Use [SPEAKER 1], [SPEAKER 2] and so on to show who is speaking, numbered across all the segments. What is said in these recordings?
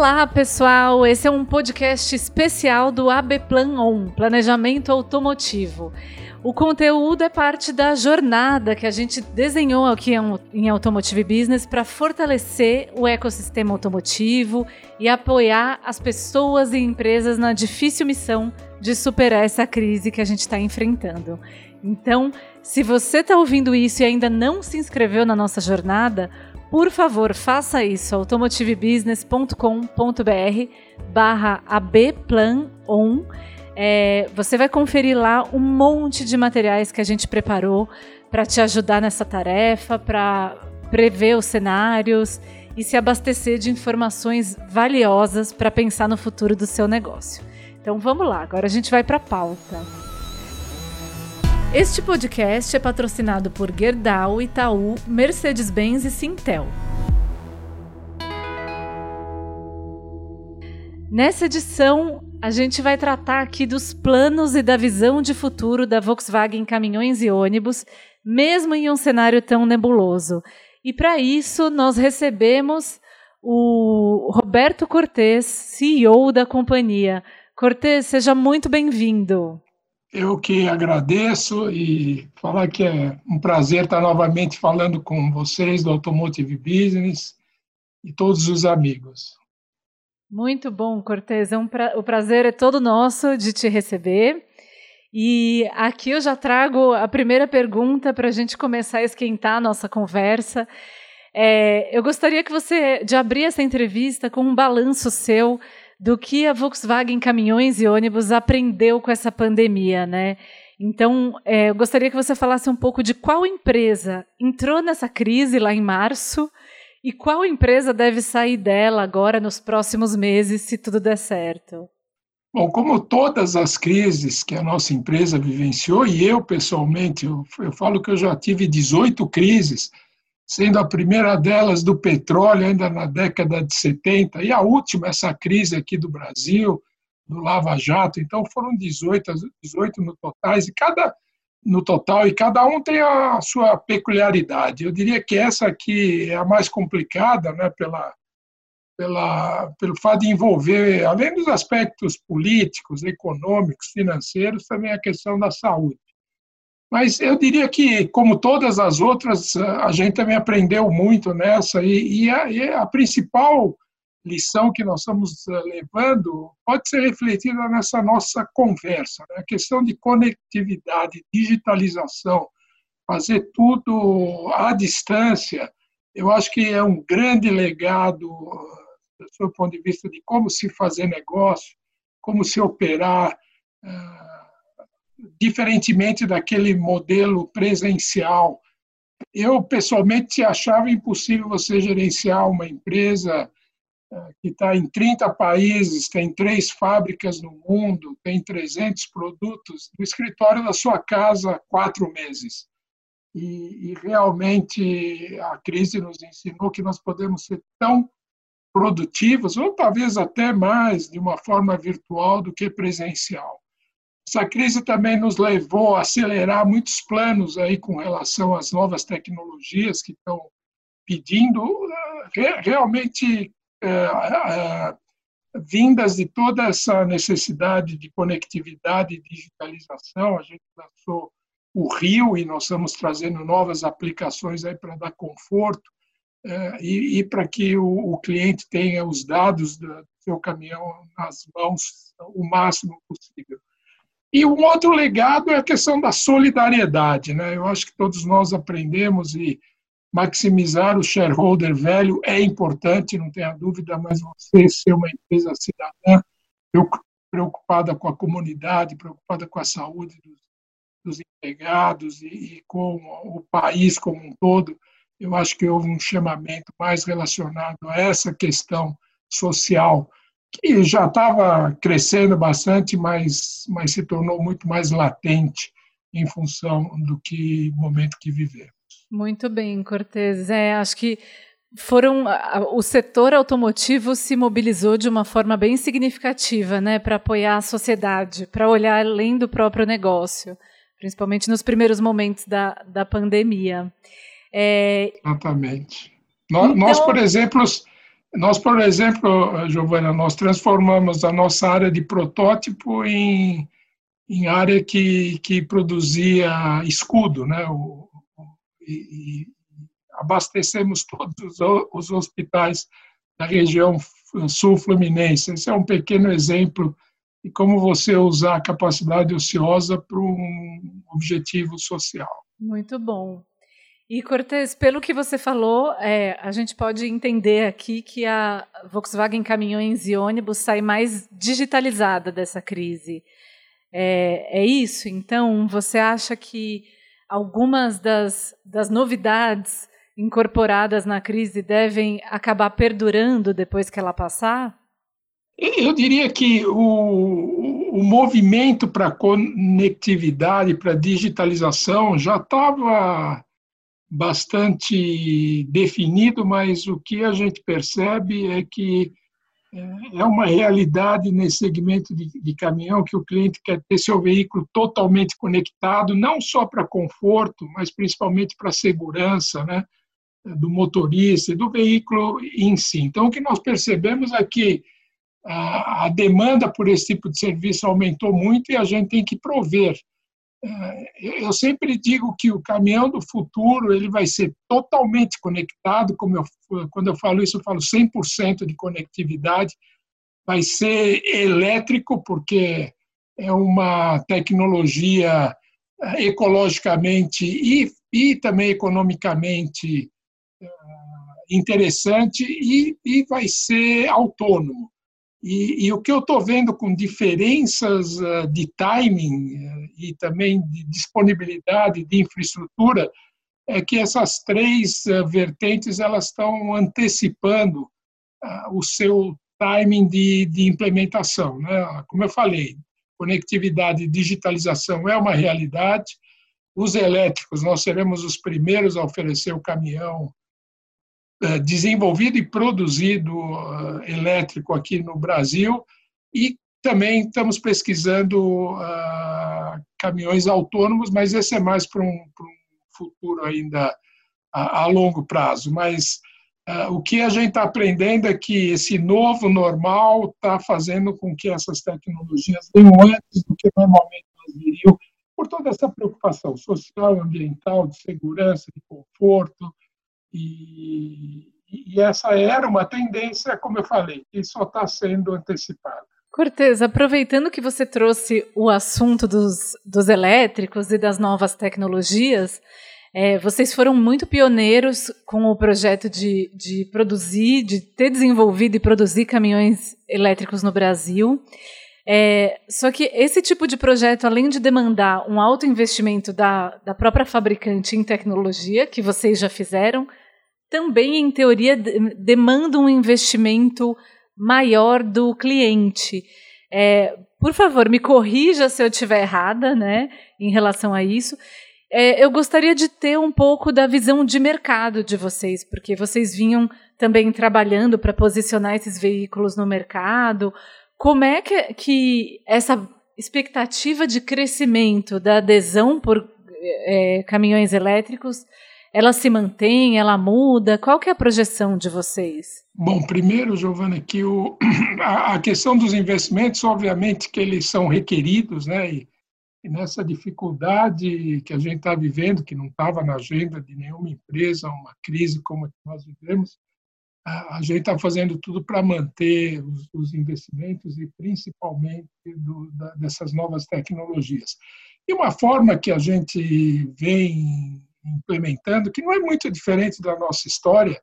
[SPEAKER 1] Olá, pessoal! Esse é um podcast especial do AB Plan On, Planejamento Automotivo. O conteúdo é parte da jornada que a gente desenhou aqui em Automotive Business para fortalecer o ecossistema automotivo e apoiar as pessoas e empresas na difícil missão de superar essa crise que a gente está enfrentando. Então, se você está ouvindo isso e ainda não se inscreveu na nossa jornada, por favor, faça isso, automotivebusiness.com.br barra abplanon. É, você vai conferir lá um monte de materiais que a gente preparou para te ajudar nessa tarefa, para prever os cenários e se abastecer de informações valiosas para pensar no futuro do seu negócio. Então vamos lá, agora a gente vai para a pauta. Este podcast é patrocinado por Gerdau, Itaú, Mercedes-Benz e Sintel. Nessa edição, a gente vai tratar aqui dos planos e da visão de futuro da Volkswagen Caminhões e Ônibus, mesmo em um cenário tão nebuloso. E para isso, nós recebemos o Roberto Cortes, CEO da companhia. Cortes, seja muito bem-vindo.
[SPEAKER 2] Eu que agradeço e falar que é um prazer estar novamente falando com vocês do Automotive Business e todos os amigos.
[SPEAKER 1] Muito bom, Cortez. É um pra... O prazer é todo nosso de te receber. E aqui eu já trago a primeira pergunta para a gente começar a esquentar a nossa conversa. É, eu gostaria que você de abrir essa entrevista com um balanço seu do que a Volkswagen Caminhões e Ônibus aprendeu com essa pandemia, né? Então, é, eu gostaria que você falasse um pouco de qual empresa entrou nessa crise lá em março e qual empresa deve sair dela agora nos próximos meses, se tudo der certo.
[SPEAKER 2] Bom, como todas as crises que a nossa empresa vivenciou, e eu pessoalmente, eu, eu falo que eu já tive 18 crises, sendo a primeira delas do petróleo, ainda na década de 70, e a última, essa crise aqui do Brasil, do Lava Jato. Então, foram 18, 18 no total, e cada, no total, e cada um tem a sua peculiaridade. Eu diria que essa aqui é a mais complicada, né, pela, pela, pelo fato de envolver, além dos aspectos políticos, econômicos, financeiros, também a questão da saúde. Mas eu diria que, como todas as outras, a gente também aprendeu muito nessa, e, e, a, e a, principal lição que nós estamos eh, levando pode ser refletida nessa nossa conversa. Né? A questão de conectividade, digitalização, fazer tudo à distância, eu acho que é um grande legado do seu ponto de vista de como se fazer negócio, como se operar. Diferentemente daquele modelo presencial. Eu, pessoalmente, achava impossível você gerenciar uma empresa eh, que está em 30 países, tem três fábricas no mundo, tem 300 produtos, no escritório da sua casa, quatro meses. E, e realmente a crise nos ensinou que nós podemos ser tão produtivos, ou talvez até mais, de uma forma virtual do que presencial. Essa crise também nos levou a acelerar muitos planos aí com relação às novas tecnologias que estão pedindo eh, realmente é, é, vindas de toda essa necessidade de conectividade e digitalização. A gente lançou o Rio e nós estamos trazendo novas aplicações aí para dar conforto e, para que o, cliente tenha os dados do seu caminhão nas mãos o máximo possível. E um outro legado é a questão da solidariedade. Né? Eu acho que todos nós aprendemos e maximizar o shareholder velho é importante, não tenha dúvida, mas você ser uma empresa cidadã preocupada com a comunidade, preocupada com a saúde dos, dos empregados e, e com o país como um todo, eu acho que houve um chamamento mais relacionado a essa questão social que já estava crescendo bastante, mas, mas se tornou muito mais latente em função do que momento que vivemos.
[SPEAKER 1] Muito bem, Cortez. É, acho que foram o setor automotivo se mobilizou de uma forma bem significativa, né, para apoiar a sociedade, para olhar além do próprio negócio, principalmente nos primeiros momentos da, da pandemia.
[SPEAKER 2] É... Exatamente. Nós, então... nós, por exemplo, Nós, por exemplo, Giovana, nós transformamos a nossa área de protótipo em, em área que, que produzia escudo, né? O, e, e abastecemos todos os hospitais da região sul-fluminense. Esse é um pequeno exemplo de como você usar a capacidade ociosa para um objetivo social.
[SPEAKER 1] Muito bom. E, Cortez, pelo que você falou, é, a gente pode entender aqui que a Volkswagen Caminhões e Ônibus sai mais digitalizada dessa crise. É, é isso? Então, você acha que algumas das, das novidades incorporadas na crise devem acabar perdurando depois que ela passar?
[SPEAKER 2] Eu diria que o, o movimento para conectividade, para digitalização, já estava bastante definido, mas o que a gente percebe é que é, é uma realidade nesse segmento de, de, caminhão que o cliente quer ter seu veículo totalmente conectado, não só para conforto, mas principalmente para segurança né, do motorista e do veículo em si. Então, o que nós percebemos é que a, a demanda por esse tipo de serviço aumentou muito e a gente tem que prover eu sempre digo que o caminhão do futuro ele vai ser totalmente conectado, como eu, quando eu falo isso, eu falo 100% de conectividade, vai ser elétrico, porque é uma tecnologia é, ecologicamente e, e também economicamente é, interessante e, e vai ser autônomo. E, e, o que eu estou vendo com diferenças uh, de timing e também de disponibilidade de infraestrutura é que essas três uh, vertentes elas estão antecipando o seu timing de, de implementação. Né? Como eu falei, conectividade e digitalização é uma realidade. Os elétricos, nós seremos os primeiros a oferecer o caminhão eh, desenvolvido e produzido eh, elétrico aqui no Brasil e também estamos pesquisando uh, caminhões autônomos, mas esse é mais para um, um, futuro ainda a, a longo prazo. Mas uh, o que a gente está aprendendo é que esse novo normal está fazendo com que essas tecnologias venham antes do que normalmente elas viriam, por toda essa preocupação social, ambiental, de segurança, de conforto, e, e essa era uma tendência, como eu falei, que só está sendo antecipada.
[SPEAKER 1] Cortez, aproveitando que você trouxe o assunto dos, dos elétricos e das novas tecnologias, é, vocês foram muito pioneiros com o projeto de, de produzir, de ter desenvolvido e produzir caminhões elétricos no Brasil. É, só que esse tipo de projeto, além de demandar um alto investimento da, da própria fabricante em tecnologia, que vocês já fizeram, também, em teoria, demanda um investimento maior do cliente. É, por favor, me corrija se eu estiver errada né, em relação a isso. É, eu gostaria de ter um pouco da visão de mercado de vocês, porque vocês vinham também trabalhando para posicionar esses veículos no mercado. Como é que, que essa expectativa de crescimento da adesão por é, caminhões elétricos ela se mantém, ela muda? Qual que é a projeção de vocês?
[SPEAKER 2] Bom, primeiro, Giovana, que o, a, questão dos investimentos, obviamente que eles são requeridos, né? E, e nessa dificuldade que a gente está vivendo, que não estava na agenda de nenhuma empresa, uma crise como a que nós vivemos, a, a gente está fazendo tudo para manter os, os, investimentos e principalmente do, da, dessas novas tecnologias. E uma forma que a gente vem implementando, que não é muito diferente da nossa história,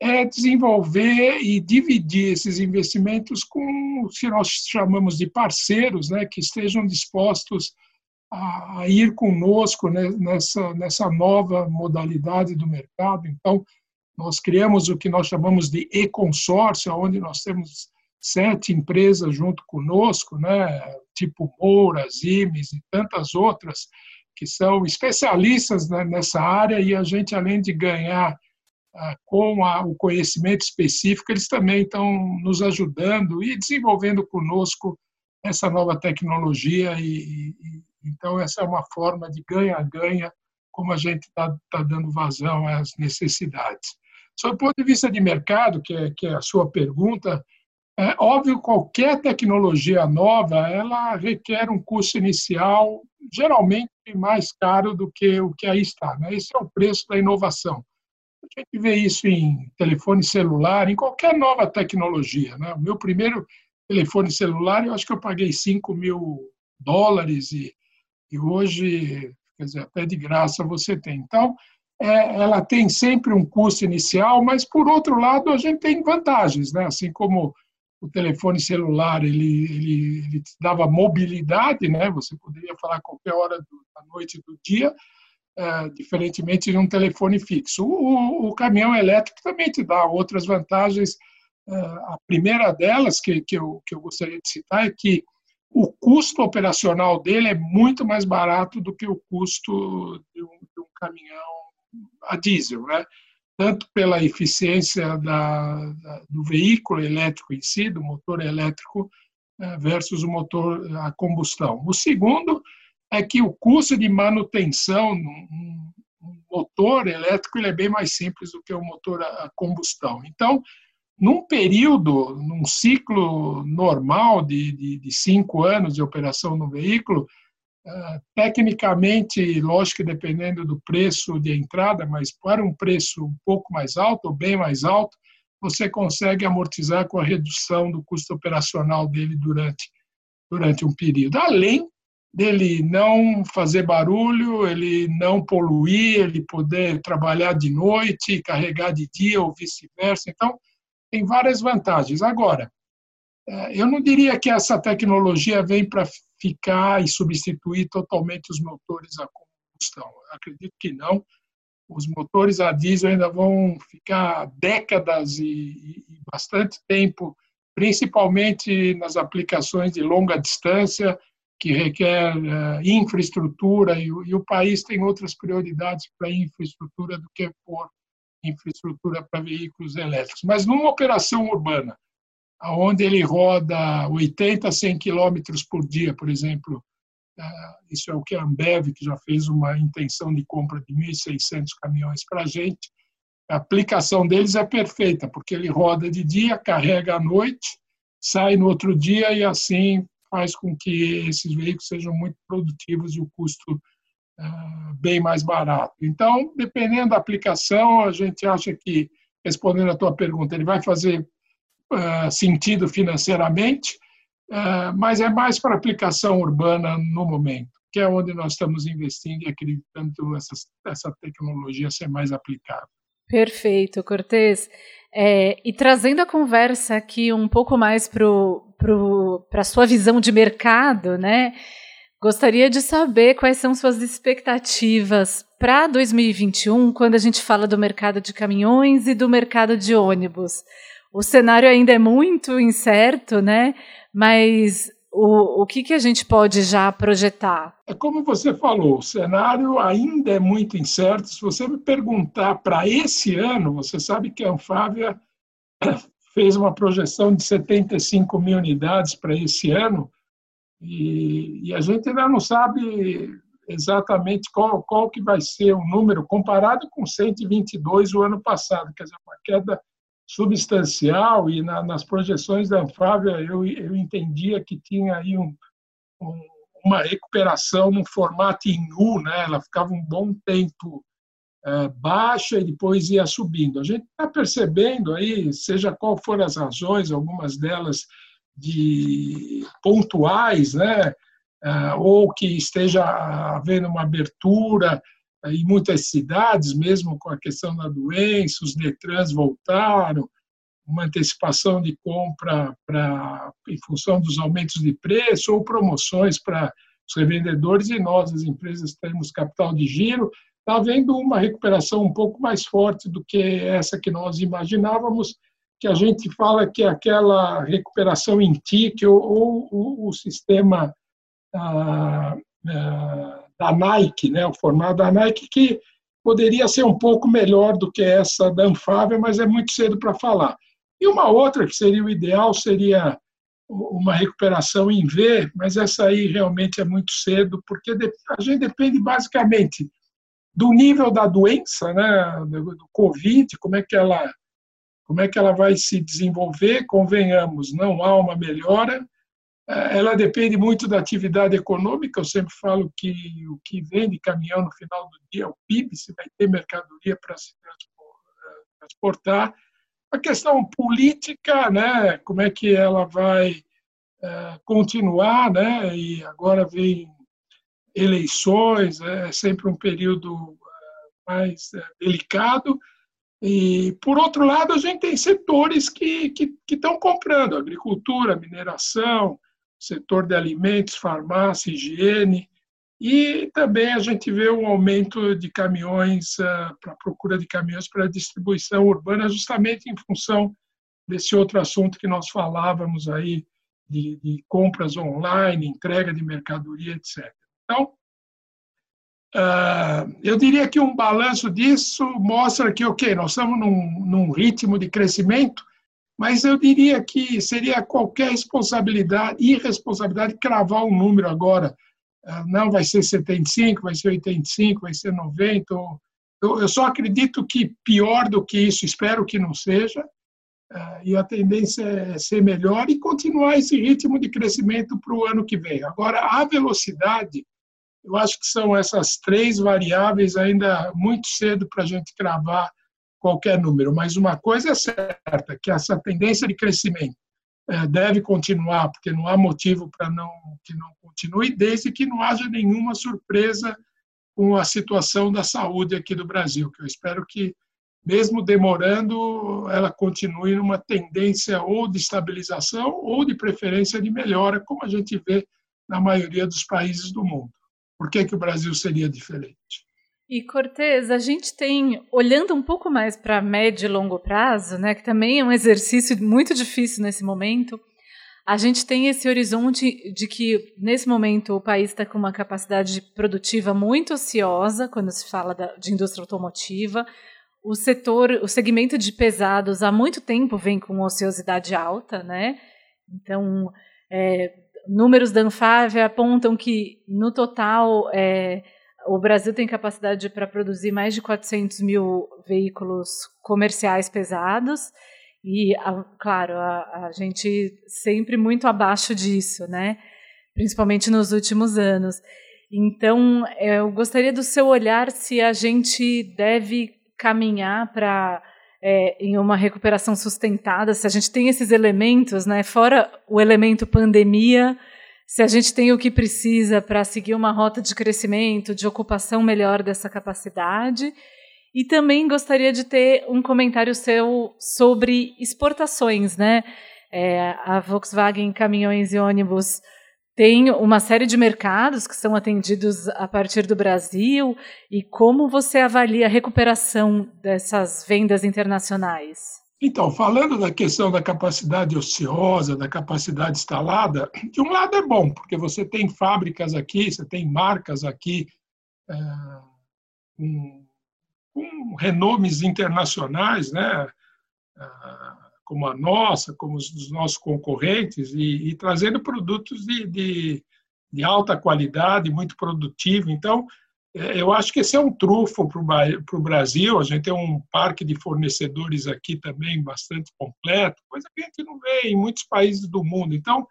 [SPEAKER 2] é desenvolver e dividir esses investimentos com o que nós chamamos de parceiros, né, que estejam dispostos a ir conosco nessa, nessa nova modalidade do mercado. Então, nós criamos o que nós chamamos de e-consórcio, onde nós temos sete empresas junto conosco, né, tipo Moura, Zimes e tantas outras, que são especialistas nessa área e a gente, além de ganhar ah, com o conhecimento específico, eles também estão nos ajudando e desenvolvendo conosco essa nova tecnologia e, e então essa é uma forma de ganha-ganha como a gente está tá dando vazão às necessidades. Sob o ponto de vista de mercado, que é, que é a sua pergunta, é óbvio qualquer tecnologia nova, ela requer um custo inicial geralmente mais caro do que o que aí está. Né? Esse é o preço da inovação. A gente vê isso em telefone celular, em qualquer nova tecnologia. Né? O meu primeiro telefone celular, eu acho que eu paguei 5 mil dólares e, e hoje, quer dizer, até de graça você tem. Então, é, ela tem sempre um custo inicial, mas, por outro lado, a gente tem vantagens, né? assim como o telefone celular ele, ele, ele te dava mobilidade, né? Você poderia falar qualquer hora da noite do dia, é, diferentemente de um telefone fixo. O, o, caminhão elétrico também te dá outras vantagens. É, a primeira delas que, que, eu, que eu gostaria de citar é que o custo operacional dele é muito mais barato do que o custo de um, de um caminhão a diesel, né? Tanto pela eficiência da, da, do veículo elétrico em si, do motor elétrico, eh, versus o motor a combustão. O segundo é que o custo de manutenção um, motor elétrico ele é bem mais simples do que o motor a combustão. Então, num período, num ciclo normal de, de, de cinco anos de operação no veículo, tecnicamente, lógico que dependendo do preço de entrada, mas para um preço um pouco mais alto, ou bem mais alto, você consegue amortizar com a redução do custo operacional dele durante, durante um período. Além dele não fazer barulho, ele não poluir, ele poder trabalhar de noite, carregar de dia ou vice-versa. Então, tem várias vantagens. Agora, eh, eu não diria que essa tecnologia vem para ficar e substituir totalmente os motores a combustão. Acredito que não. Os motores a diesel ainda vão ficar décadas e, e bastante tempo, principalmente nas aplicações de longa distância, que requer uh, infraestrutura, e, e, o país tem outras prioridades para infraestrutura do que por infraestrutura para veículos elétricos. Mas numa operação urbana, onde ele roda 80, 100 quilômetros por dia, por exemplo. Ah, isso é o que a Ambev, que já fez uma intenção de compra de 1.600 caminhões para a gente. A aplicação deles é perfeita, porque ele roda de dia, carrega à noite, sai no outro dia e assim faz com que esses veículos sejam muito produtivos e o custo uh, bem mais barato. Então, dependendo da aplicação, a gente acha que, respondendo a tua pergunta, ele vai fazer uh, sentido financeiramente, uh, mas é mais para aplicação urbana no momento, que é onde nós estamos investindo e acreditando essa, essa tecnologia ser mais aplicável.
[SPEAKER 1] Perfeito, Cortez. É, e trazendo a conversa aqui um pouco mais para a sua visão de mercado, né? Gostaria de saber quais são suas expectativas para 2021, quando a gente fala do mercado de caminhões e do mercado de ônibus o cenário ainda é muito incerto, né? Mas o, o que, que a gente pode já projetar?
[SPEAKER 2] É como você falou, o cenário ainda é muito incerto. Se você me perguntar para esse ano, você sabe que a Anfávia fez uma projeção de 75 mil unidades para esse ano e, e, a gente ainda não sabe exatamente qual, qual que vai ser o número comparado com 122 o ano passado, quer dizer, uma queda substancial e na, nas projeções da Anfávia eu, eu entendia que tinha aí um, um, uma recuperação no formato em U, né? ela ficava um bom tempo é, baixa e depois ia subindo. A gente está percebendo aí, seja qual for as razões, algumas delas de pontuais, né? É, ou que esteja havendo uma abertura em muitas cidades, mesmo com a questão da doença, os Detrans voltaram, uma antecipação de compra para, em função dos aumentos de preço ou promoções para os revendedores e nós, as empresas, temos capital de giro, está havendo uma recuperação um pouco mais forte do que essa que nós imaginávamos, que a gente fala que é aquela recuperação em TIC ou, ou, ou o sistema ah, ah, da Nike, né, o formato da Nike, que poderia ser um pouco melhor do que essa da Anfávia, mas é muito cedo para falar. E uma outra que seria o ideal seria uma recuperação em V, mas essa aí realmente é muito cedo, porque a gente depende basicamente do nível da doença, né, do, Covid, como é que ela como é que ela vai se desenvolver? Convenhamos, não há uma melhora. É, ela depende muito da atividade econômica. Eu sempre falo que o que vem de caminhão no final do dia é o PIB, se vai ter mercadoria para se transportar. A questão política, né? Como é que ela vai é, continuar, né? E agora vem eleições, é sempre um período é, mais é, delicado. E, por outro lado, a gente tem setores que estão comprando, agricultura, mineração, setor de alimentos, farmácia, higiene, e também a gente vê um aumento de caminhões, uh, para procura de caminhões para distribuição urbana, justamente em função desse outro assunto que nós falávamos aí, de, de compras online, entrega de mercadoria, etc. Então, Uh, eu diria que um balanço disso mostra que, ok, nós estamos num, num, ritmo de crescimento, mas eu diria que seria qualquer responsabilidade, irresponsabilidade cravar um número agora. Uh, não vai ser 75, vai ser 85, vai ser 90. Eu, só acredito que pior do que isso, espero que não seja, uh, e a tendência é ser melhor e continuar esse ritmo de crescimento para o ano que vem. Agora, a velocidade eu acho que são essas três variáveis ainda muito cedo para a gente cravar qualquer número, mas uma coisa é certa, que essa tendência de crescimento é, deve continuar, porque não há motivo para não que não continue, desde que não haja nenhuma surpresa com a situação da saúde aqui do Brasil, que eu espero que mesmo demorando, ela continue numa tendência ou de estabilização ou de preferência de melhora, como a gente vê na maioria dos países do mundo. Por que, que o Brasil seria diferente?
[SPEAKER 1] E Cortez, a gente tem, olhando um pouco mais para médio e longo prazo, né, que também é um exercício muito difícil nesse momento, a gente tem esse horizonte de que, nesse momento, o país está com uma capacidade produtiva muito ociosa, quando se fala da, de indústria automotiva. O setor, o segmento de pesados, há muito tempo vem com ociosidade alta, né? Então, é, números da Anfávia apontam que, no total, é, o Brasil tem capacidade para produzir mais de 400 mil veículos comerciais pesados. E, a, claro, a, a, gente sempre muito abaixo disso, né? principalmente nos últimos anos. Então, eu gostaria do seu olhar se a gente deve caminhar para é, em uma recuperação sustentada, se a gente tem esses elementos, né, fora o elemento pandemia, se a gente tem o que precisa para seguir uma rota de crescimento, de ocupação melhor dessa capacidade. E também gostaria de ter um comentário seu sobre exportações, né? É, a Volkswagen Caminhões e Ônibus tem uma série de mercados que são atendidos a partir do Brasil e como você avalia a recuperação dessas vendas internacionais?
[SPEAKER 2] Então, falando da questão da capacidade ociosa, da capacidade instalada, de um lado é bom, porque você tem fábricas aqui, você tem marcas aqui é, com, com, renomes internacionais, né? É, como a nossa, como os dos nossos concorrentes, e, e trazendo produtos de, de, de, alta qualidade, muito produtivo. Então, eu acho que esse é um trufo para o Brasil. A gente tem um parque de fornecedores aqui também bastante completo, coisa que a gente não vê em muitos países do mundo. Então,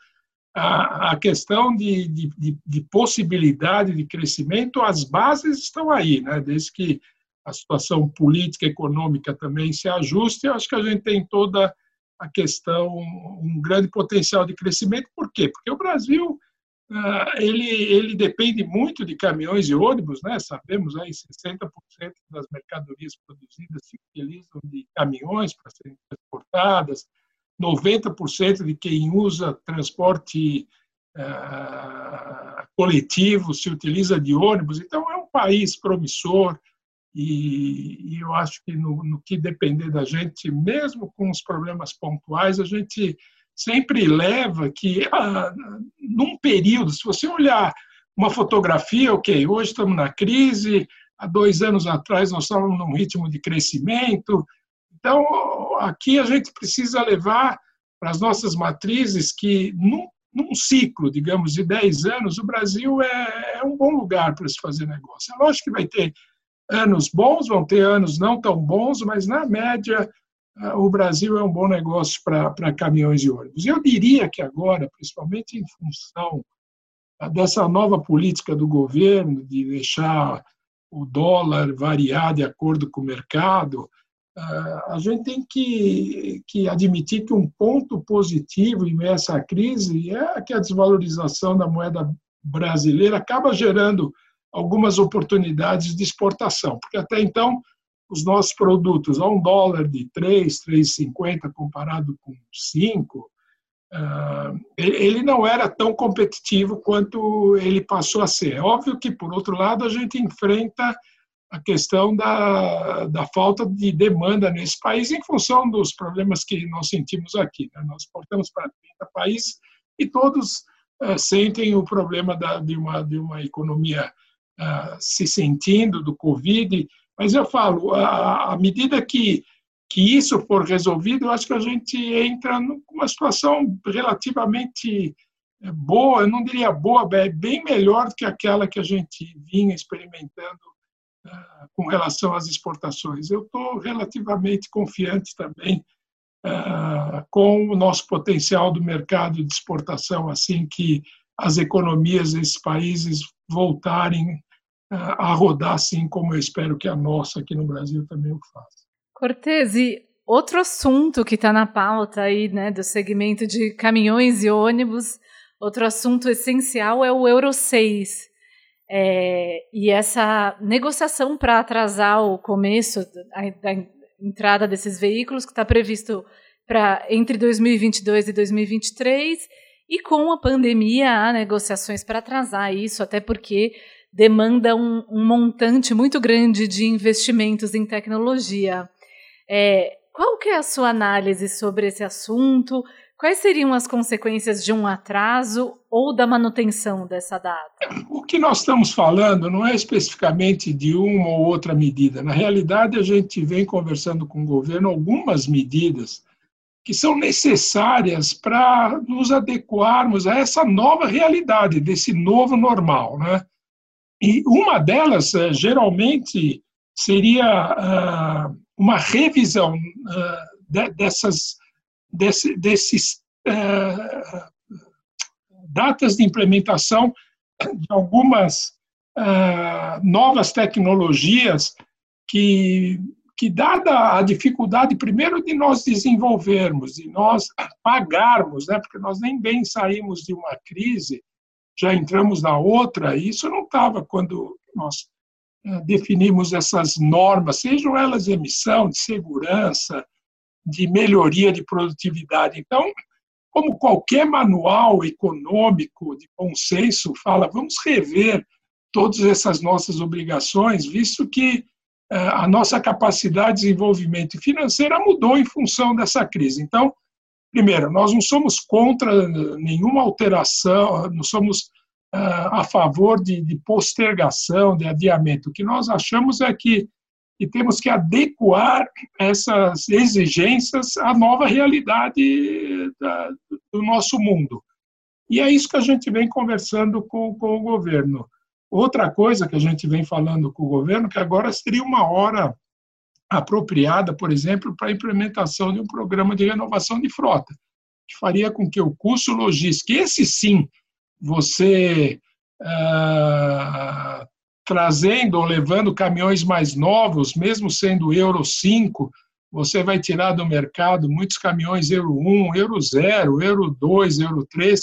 [SPEAKER 2] a, questão de, de, de, possibilidade de crescimento, as bases estão aí, né? desde que a situação política econômica também se ajuste, eu acho que a gente tem toda a questão, um grande potencial de crescimento. Por quê? Porque o Brasil ele, ele depende muito de caminhões e ônibus, né? sabemos aí 60% das mercadorias produzidas se utilizam de caminhões para serem transportadas, 90% de quem usa transporte uh, coletivo se utiliza de ônibus, então é um país promissor, e, e eu acho que no, no, que depender da gente, mesmo com os problemas pontuais, a gente sempre leva que, ah, num período, se você olhar uma fotografia, ok, hoje estamos na crise, há dois anos atrás nós estávamos num ritmo de crescimento, então aqui a gente precisa levar para as nossas matrizes que, num, num ciclo, digamos, de 10 anos, o Brasil é, é um bom lugar para se fazer negócio. É lógico que vai ter anos bons, vão ter anos não tão bons, mas na média o Brasil é um bom negócio para caminhões e ônibus. Eu diria que agora, principalmente em função dessa nova política do governo de deixar o dólar variar de acordo com o mercado, a gente tem que, que admitir que um ponto positivo em essa crise é que a desvalorização da moeda brasileira acaba gerando algumas oportunidades de exportação, porque até então os nossos produtos a um dólar de 3, 3,50 comparado com 5, ah, ele não era tão competitivo quanto ele passou a ser. É óbvio que, por outro lado, a gente enfrenta a questão da, da falta de demanda nesse país em função dos problemas que nós sentimos aqui. Né? Nós exportamos para 30 países e todos uh, sentem o problema da, de, uma, de uma economia uh, se sentindo do Covid. Mas eu falo, à medida que que isso for resolvido, eu acho que a gente entra numa situação relativamente é, boa, eu não diria boa, bem melhor do que aquela que a gente vinha experimentando uh, com relação às exportações. Eu estou relativamente confiante também uh, com o nosso potencial do mercado de exportação, assim que as economias desses países voltarem a rodar, assim como eu espero que a nossa aqui no Brasil também o faça.
[SPEAKER 1] Cortez, e outro assunto que está na pauta aí, né, do segmento de caminhões e ônibus, outro assunto essencial é o Euro 6. É, e essa negociação para atrasar o começo da, da entrada desses veículos, que está previsto para entre 2022 e 2023, e com a pandemia há negociações para atrasar isso, até porque demanda um, um montante muito grande de investimentos em tecnologia. É, qual que é a sua análise sobre esse assunto? Quais seriam as consequências de um atraso ou da manutenção dessa data?
[SPEAKER 2] O que nós estamos falando não é especificamente de uma ou outra medida. Na realidade, a gente vem conversando com o governo algumas medidas que são necessárias para nos adequarmos a essa nova realidade, desse novo normal. Né? E uma delas, eh, geralmente, seria ah, uma revisão de, dessas desse, desses uh, datas de implementação de algumas novas tecnologias que que dada a dificuldade primeiro de nós desenvolvermos e nós pagarmos, né, porque nós nem bem saímos de uma crise, já entramos na outra, e isso não estava quando nós eh, definimos essas normas, sejam elas de emissão, de segurança, de melhoria de produtividade. Então, como qualquer manual econômico de bom senso fala, vamos rever todas essas nossas obrigações, visto que eh, a nossa capacidade de desenvolvimento financeira mudou em função dessa crise. Então, primeiro, nós não somos contra nenhuma alteração, não somos a favor de, de, postergação, de adiamento. O que nós achamos é que, que temos que adequar essas exigências à nova realidade da, do nosso mundo. E é isso que a gente vem conversando com, com o governo. Outra coisa que a gente vem falando com o governo, que agora seria uma hora apropriada, por exemplo, para a implementação de um programa de renovação de frota, que faria com que o custo logístico, esse sim, você ah, trazendo ou levando caminhões mais novos, mesmo sendo Euro 5, você vai tirar do mercado muitos caminhões Euro 1, Euro 0, Euro 2, Euro 3,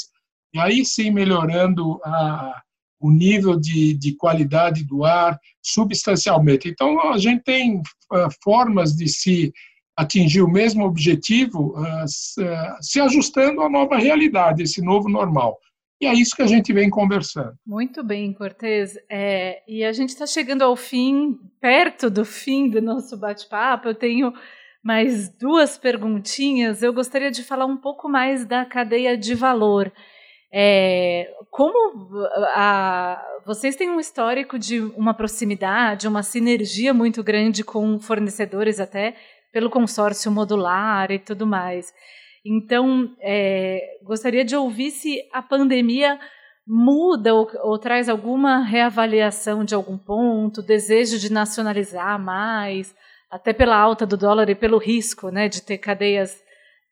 [SPEAKER 2] e aí sim melhorando a, o nível de, de qualidade do ar substancialmente. Então, a gente tem uh, formas de se atingir o mesmo objetivo uh, se ajustando à nova realidade, esse novo normal. E é isso que a gente vem conversando.
[SPEAKER 1] Muito bem, Cortez. É, e a gente está chegando ao fim, perto do fim do nosso bate-papo. Eu tenho mais duas perguntinhas. Eu gostaria de falar um pouco mais da cadeia de valor. É, como a, vocês têm um histórico de uma proximidade, uma sinergia muito grande com fornecedores, até pelo consórcio modular e tudo mais. Então, é, gostaria de ouvir se a pandemia muda ou, ou, traz alguma reavaliação de algum ponto, desejo de nacionalizar mais, até pela alta do dólar e pelo risco né, de ter cadeias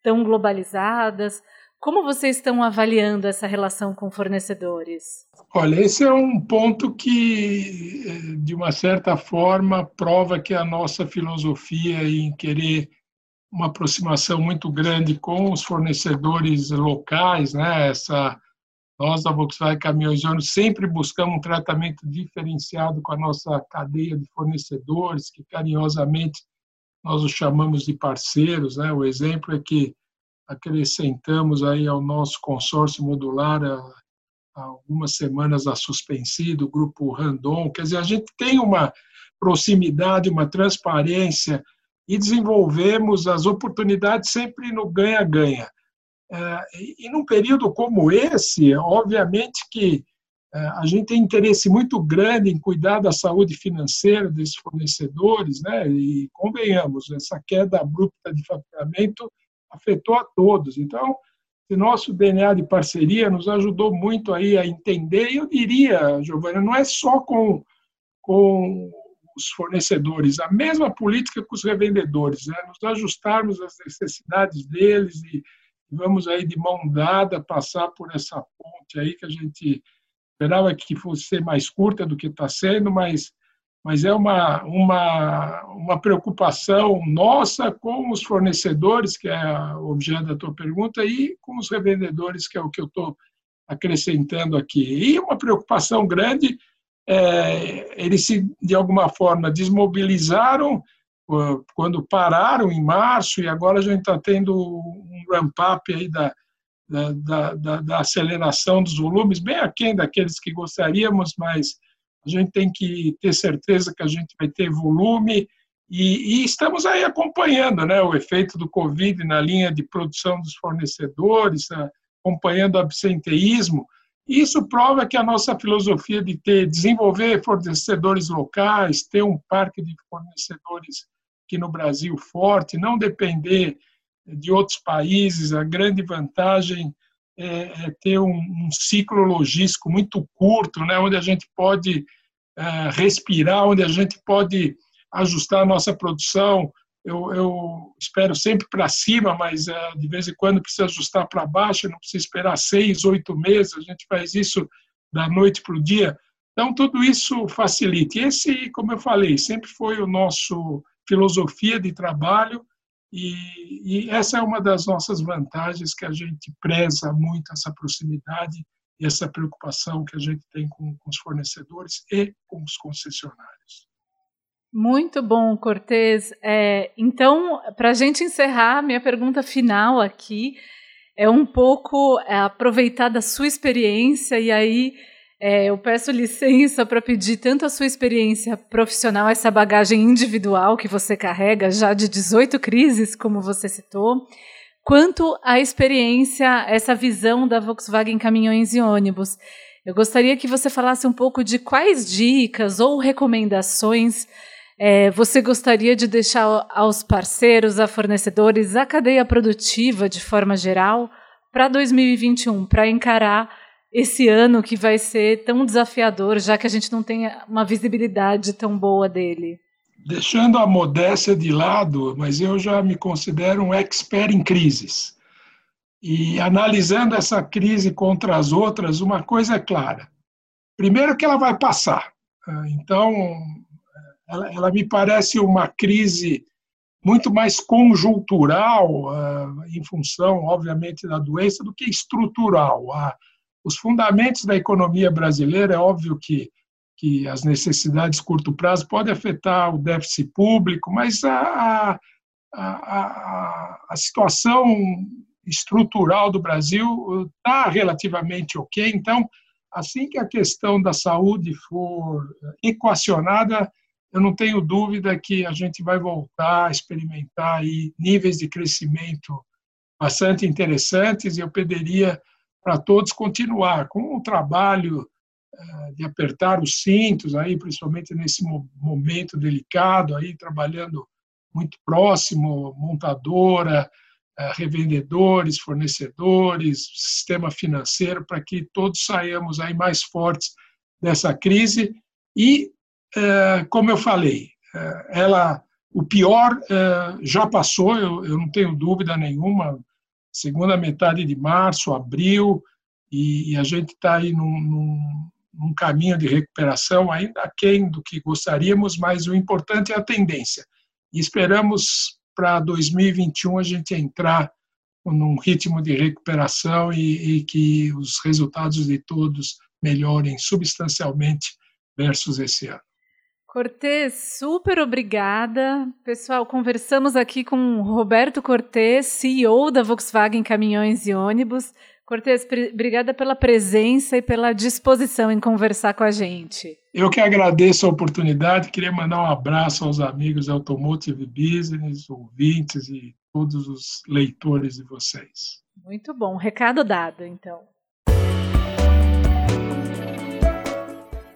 [SPEAKER 1] tão globalizadas. Como vocês estão avaliando essa relação com fornecedores?
[SPEAKER 2] Olha, esse é um ponto que, eh, de uma certa forma, prova que a nossa filosofia em querer uma aproximação muito grande com os fornecedores locais, né? Essa nós da Volkswagen Caminhões e Ônibus sempre buscamos um tratamento diferenciado com a nossa cadeia de fornecedores, que carinhosamente nós os chamamos de parceiros, né? O exemplo é que acrescentamos aí ao nosso consórcio modular algumas semanas a Suspensi do grupo Randon, quer dizer, a gente tem uma proximidade, uma transparência e desenvolvemos as oportunidades sempre no ganha-ganha. É, e num período como esse, obviamente que é, a gente tem interesse muito grande em cuidar da saúde financeira desses fornecedores, né? E convenhamos, essa queda abrupta de faturamento afetou a todos. Então, esse nosso DNA de parceria nos ajudou muito aí a entender, e eu diria, Giovana, não é só com, com os fornecedores, a mesma política com os revendedores, né? nos ajustarmos às necessidades deles e vamos aí de mão dada passar por essa ponte aí que a gente esperava que fosse ser mais curta do que está sendo, mas mas é uma, uma, uma preocupação nossa com os fornecedores, que é o objeto da tua pergunta, e com os revendedores, que é o que eu estou acrescentando aqui. E uma preocupação grande, é, eles se, de alguma forma, desmobilizaram quando pararam em março, e agora a gente está tendo um ramp-up aí da, da, da, da, aceleração dos volumes, bem aquém daqueles que gostaríamos, mas a gente tem que ter certeza que a gente vai ter volume e, e, estamos aí acompanhando né, o efeito do Covid na linha de produção dos fornecedores, acompanhando o absenteísmo. Isso prova que a nossa filosofia de ter, desenvolver fornecedores locais, ter um parque de fornecedores aqui no Brasil forte, não depender de outros países, a grande vantagem é, é ter um, um, ciclo logístico muito curto, né, onde a gente pode é, respirar, onde a gente pode ajustar a nossa produção. Eu, eu espero sempre para cima, mas é, de vez em quando precisa ajustar para baixo, não precisa esperar seis, oito meses, a gente faz isso da noite para o dia. Então, tudo isso facilita. E esse, como eu falei, sempre foi o nosso filosofia de trabalho e, e, essa é uma das nossas vantagens que a gente preza muito essa proximidade e essa preocupação que a gente tem com, com os fornecedores e com os concessionários.
[SPEAKER 1] Muito bom, Cortez. É, então, para a gente encerrar, minha pergunta final aqui é um pouco é, aproveitar da sua experiência e aí é, eu peço licença para pedir tanto a sua experiência profissional, essa bagagem individual que você carrega já de 18 crises, como você citou, quanto a experiência, essa visão da Volkswagen Caminhões e Ônibus. Eu gostaria que você falasse um pouco de quais dicas ou recomendações é, você gostaria de deixar aos parceiros, a fornecedores, a cadeia produtiva de forma geral para 2021, para encarar esse ano que vai ser tão desafiador, já que a gente não tem uma visibilidade tão boa dele?
[SPEAKER 2] Deixando a modéstia de lado, mas eu já me considero um expert em crises. E analisando essa crise contra as outras, uma coisa é clara. Primeiro que ela vai passar. Então, ela, ela me parece uma crise muito mais conjuntural, uh, em função, obviamente, da doença, do que estrutural. Uh, os fundamentos da economia brasileira, é óbvio que, que as necessidades curto prazo podem afetar o déficit público, mas a, a, a, a situação estrutural do Brasil está relativamente ok. Então, assim que a questão da saúde for equacionada, eu não tenho dúvida que a gente vai voltar a experimentar aí níveis de crescimento bastante interessantes e eu pediria para todos continuar com o trabalho eh, de apertar os cintos aí, principalmente nesse momento delicado aí, trabalhando muito próximo, montadora, eh, revendedores, fornecedores, sistema financeiro, para que todos saiamos aí mais fortes dessa crise. E, eh, como eu falei, ela, o pior já passou, eu, eu não tenho dúvida nenhuma. Segunda metade de março, abril, e, e a gente está aí num, num, num, caminho de recuperação ainda aquém do que gostaríamos, mas o importante é a tendência. E esperamos para 2021 a gente entrar num ritmo de recuperação e, e, que os resultados de todos melhorem substancialmente versus esse ano.
[SPEAKER 1] Cortez, super obrigada. Pessoal, conversamos aqui com Roberto Cortez, CEO da Volkswagen Caminhões e Ônibus. Cortez, obrigada pela presença e pela disposição em conversar com a gente.
[SPEAKER 2] Eu que agradeço a oportunidade, queria mandar um abraço aos amigos da Automotive Business, ouvintes e todos os leitores de vocês.
[SPEAKER 1] Muito bom, recado dado, então.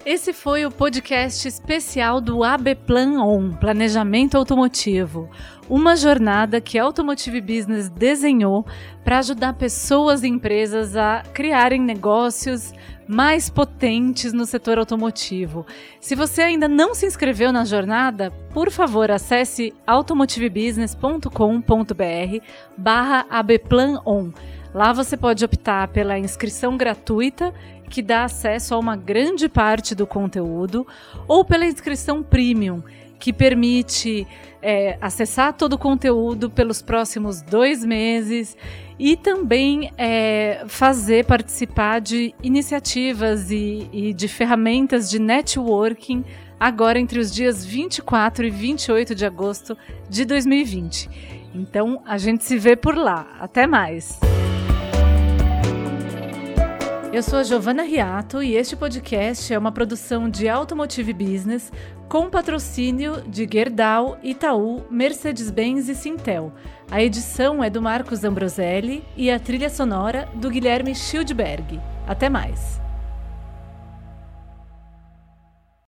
[SPEAKER 1] Esse foi o podcast especial do AB Plan On, Planejamento Automotivo, uma jornada que a Automotive Business desenhou para ajudar pessoas e empresas a criarem negócios mais potentes no setor automotivo. Se você ainda não se inscreveu na jornada, por favor, acesse automotivebusiness.com.br barra abplanon. Lá você pode optar pela inscrição gratuita que dá acesso a uma grande parte do conteúdo, ou pela inscrição premium, que permite é, acessar todo o conteúdo pelos próximos dois meses e também é, fazer participar de iniciativas e, e de ferramentas de networking agora entre os dias 24 e 28 de agosto de 2020. Então a gente se vê por lá. Até mais! Eu sou a Giovana Riato e este podcast é uma produção de Automotive Business com patrocínio de Gerdau, Itaú, Mercedes-Benz e Sintel. A edição é do Marcos Ambroselli e a trilha sonora do Guilherme Schildberg. Até mais!